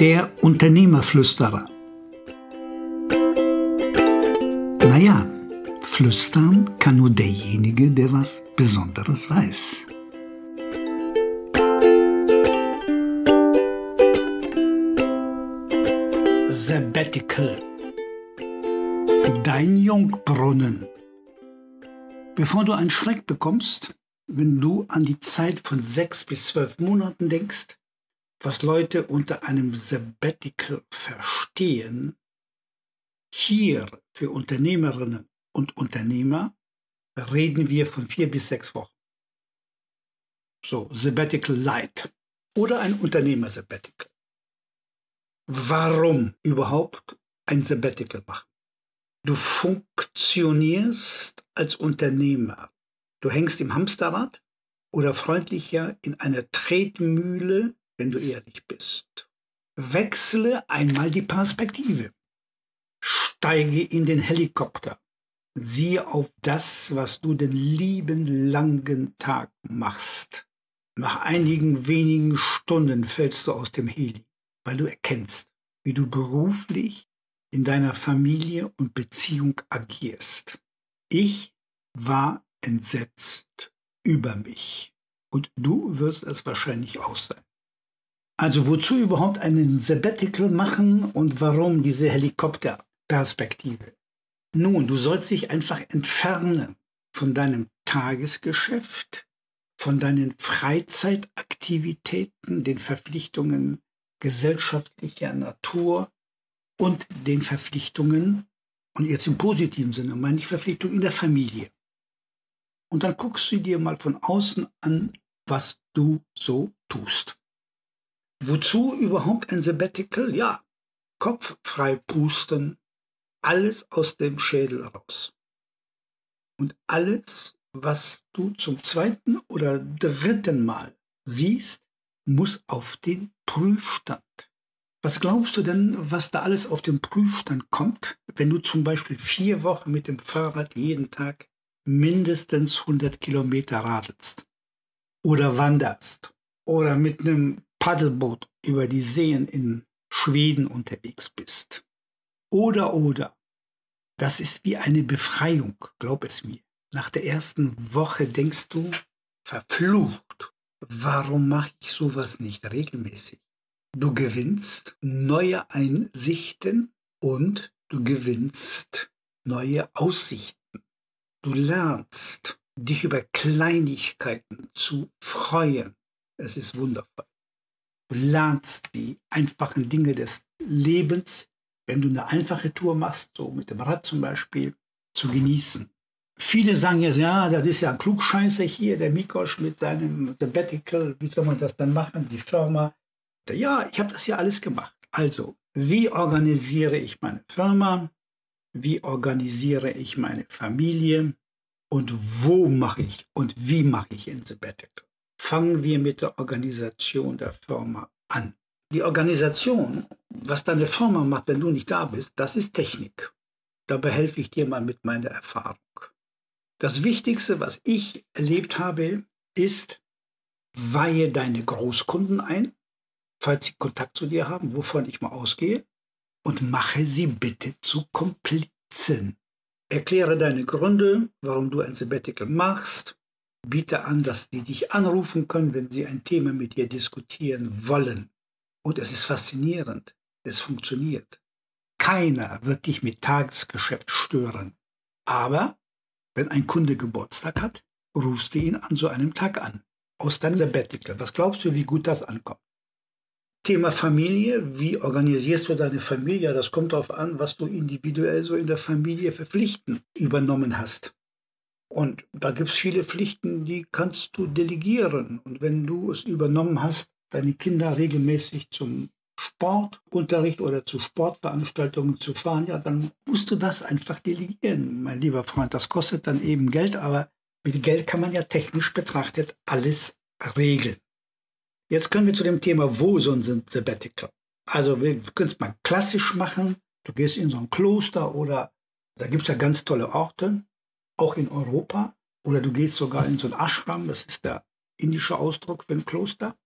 Der Unternehmerflüsterer. Naja, flüstern kann nur derjenige, der was Besonderes weiß. Sabbatical. Dein Jungbrunnen. Bevor du einen Schreck bekommst, wenn du an die Zeit von sechs bis zwölf Monaten denkst, was Leute unter einem Sabbatical verstehen, hier für Unternehmerinnen und Unternehmer reden wir von vier bis sechs Wochen. So, Sabbatical Light oder ein Unternehmer-Sabbatical. Warum überhaupt ein Sabbatical machen? Du funktionierst als Unternehmer. Du hängst im Hamsterrad oder freundlicher in einer Tretmühle wenn du ehrlich bist. Wechsle einmal die Perspektive. Steige in den Helikopter. Siehe auf das, was du den lieben langen Tag machst. Nach einigen wenigen Stunden fällst du aus dem Heli, weil du erkennst, wie du beruflich in deiner Familie und Beziehung agierst. Ich war entsetzt über mich und du wirst es wahrscheinlich auch sein. Also wozu überhaupt einen Sabbatical machen und warum diese Helikopterperspektive? Nun, du sollst dich einfach entfernen von deinem Tagesgeschäft, von deinen Freizeitaktivitäten, den Verpflichtungen gesellschaftlicher Natur und den Verpflichtungen, und jetzt im positiven Sinne meine ich Verpflichtungen in der Familie. Und dann guckst du dir mal von außen an, was du so tust. Wozu überhaupt ein Sabbatical? Ja, Kopf frei pusten, alles aus dem Schädel raus. Und alles, was du zum zweiten oder dritten Mal siehst, muss auf den Prüfstand. Was glaubst du denn, was da alles auf den Prüfstand kommt, wenn du zum Beispiel vier Wochen mit dem Fahrrad jeden Tag mindestens 100 Kilometer radelst oder wanderst oder mit einem Paddelboot über die Seen in Schweden unterwegs bist. Oder, oder. Das ist wie eine Befreiung, glaub es mir. Nach der ersten Woche denkst du, verflucht, warum mache ich sowas nicht regelmäßig? Du gewinnst neue Einsichten und du gewinnst neue Aussichten. Du lernst, dich über Kleinigkeiten zu freuen. Es ist wundervoll. Du lernst die einfachen Dinge des Lebens, wenn du eine einfache Tour machst, so mit dem Rad zum Beispiel, zu genießen. Viele sagen jetzt, ja, das ist ja ein Klugscheißer hier, der Mikosch mit seinem Sabbatical, wie soll man das dann machen, die Firma. Ja, ich habe das ja alles gemacht. Also, wie organisiere ich meine Firma? Wie organisiere ich meine Familie? Und wo mache ich und wie mache ich ein Sabbatical? Fangen wir mit der Organisation der Firma an. Die Organisation, was deine Firma macht, wenn du nicht da bist, das ist Technik. Dabei helfe ich dir mal mit meiner Erfahrung. Das Wichtigste, was ich erlebt habe, ist, weihe deine Großkunden ein, falls sie Kontakt zu dir haben, wovon ich mal ausgehe, und mache sie bitte zu Komplizen. Erkläre deine Gründe, warum du ein Sabbatical machst, biete an, dass die dich anrufen können, wenn sie ein Thema mit dir diskutieren wollen. Und es ist faszinierend. Es funktioniert. Keiner wird dich mit Tagesgeschäft stören. Aber wenn ein Kunde Geburtstag hat, rufst du ihn an so einem Tag an. Aus deinem Sabbatical. Was glaubst du, wie gut das ankommt? Thema Familie. Wie organisierst du deine Familie? Das kommt darauf an, was du individuell so in der Familie verpflichten übernommen hast. Und da gibt es viele Pflichten, die kannst du delegieren. Und wenn du es übernommen hast, deine Kinder regelmäßig zum Sportunterricht oder zu Sportveranstaltungen zu fahren, ja, dann musst du das einfach delegieren, mein lieber Freund. Das kostet dann eben Geld, aber mit Geld kann man ja technisch betrachtet alles regeln. Jetzt können wir zu dem Thema, wo so ein Sabbatical. Also wir können es mal klassisch machen. Du gehst in so ein Kloster oder da gibt es ja ganz tolle Orte auch in Europa. Oder du gehst sogar in so ein Ashram, das ist der indische Ausdruck für ein Kloster.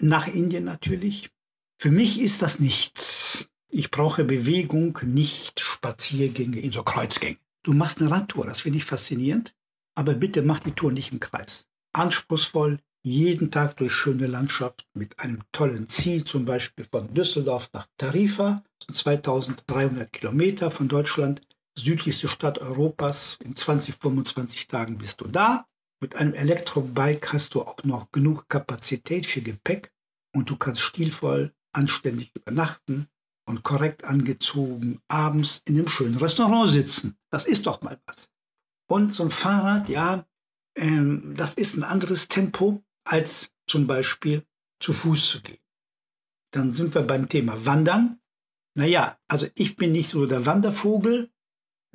Nach Indien natürlich. Für mich ist das nichts. Ich brauche Bewegung, nicht Spaziergänge in so Kreuzgängen. Du machst eine Radtour, das finde ich faszinierend, aber bitte mach die Tour nicht im Kreis. Anspruchsvoll, jeden Tag durch schöne Landschaft mit einem tollen Ziel, zum Beispiel von Düsseldorf nach Tarifa, 2300 Kilometer von Deutschland, südlichste Stadt Europas. In 20, 25 Tagen bist du da. Mit einem Elektrobike hast du auch noch genug Kapazität für Gepäck und du kannst stilvoll, anständig übernachten und korrekt angezogen abends in einem schönen Restaurant sitzen. Das ist doch mal was. Und so ein Fahrrad, ja, ähm, das ist ein anderes Tempo als zum Beispiel zu Fuß zu gehen. Dann sind wir beim Thema Wandern. Naja, also ich bin nicht so der Wandervogel,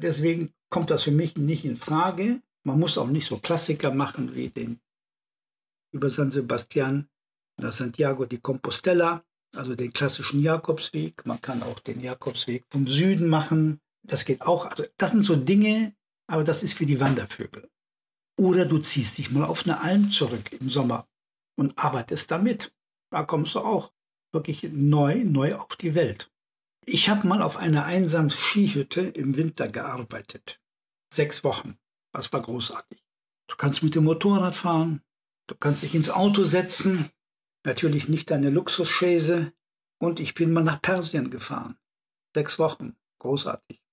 deswegen kommt das für mich nicht in Frage. Man muss auch nicht so Klassiker machen wie den über San Sebastian nach Santiago de Compostela, also den klassischen Jakobsweg. Man kann auch den Jakobsweg vom Süden machen. Das geht auch. Also das sind so Dinge, aber das ist für die Wandervögel. Oder du ziehst dich mal auf eine Alm zurück im Sommer und arbeitest damit. Da kommst du auch wirklich neu, neu auf die Welt. Ich habe mal auf einer einsamen Skihütte im Winter gearbeitet. Sechs Wochen. Das war großartig. Du kannst mit dem Motorrad fahren, du kannst dich ins Auto setzen, natürlich nicht deine Luxusschäse. Und ich bin mal nach Persien gefahren. Sechs Wochen. Großartig.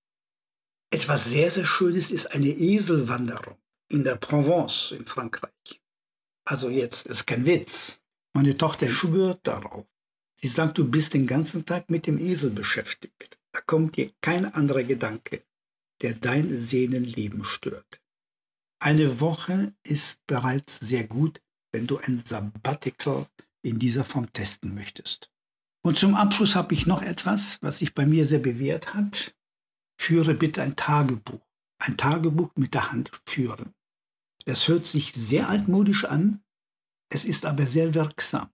Etwas sehr, sehr Schönes ist eine Eselwanderung in der Provence in Frankreich. Also jetzt ist kein Witz. Meine Tochter schwört darauf. Sie sagt, du bist den ganzen Tag mit dem Esel beschäftigt. Da kommt dir kein anderer Gedanke, der dein Sehnenleben stört. Eine Woche ist bereits sehr gut, wenn du ein Sabbatical in dieser Form testen möchtest. Und zum Abschluss habe ich noch etwas, was sich bei mir sehr bewährt hat. Führe bitte ein Tagebuch. Ein Tagebuch mit der Hand führen. Es hört sich sehr altmodisch an, es ist aber sehr wirksam.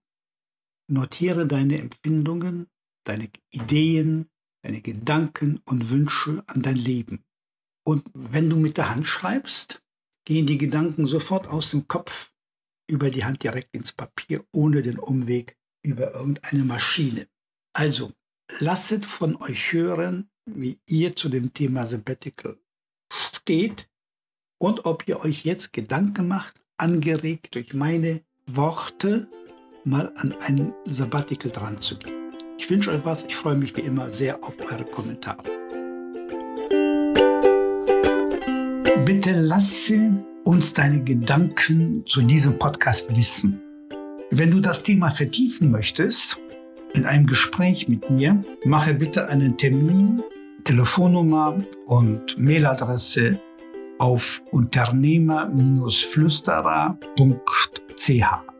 Notiere deine Empfindungen, deine Ideen, deine Gedanken und Wünsche an dein Leben. Und wenn du mit der Hand schreibst, gehen die Gedanken sofort aus dem Kopf über die Hand direkt ins Papier, ohne den Umweg über irgendeine Maschine. Also, lasset von euch hören, wie ihr zu dem Thema Sabbatical steht und ob ihr euch jetzt Gedanken macht, angeregt durch meine Worte, mal an ein Sabbatical dran zu gehen. Ich wünsche euch was. Ich freue mich wie immer sehr auf eure Kommentare. Bitte lasse uns deine Gedanken zu diesem Podcast wissen. Wenn du das Thema vertiefen möchtest, in einem Gespräch mit mir, mache bitte einen Termin, Telefonnummer und Mailadresse auf unternehmer-flüsterer.ch.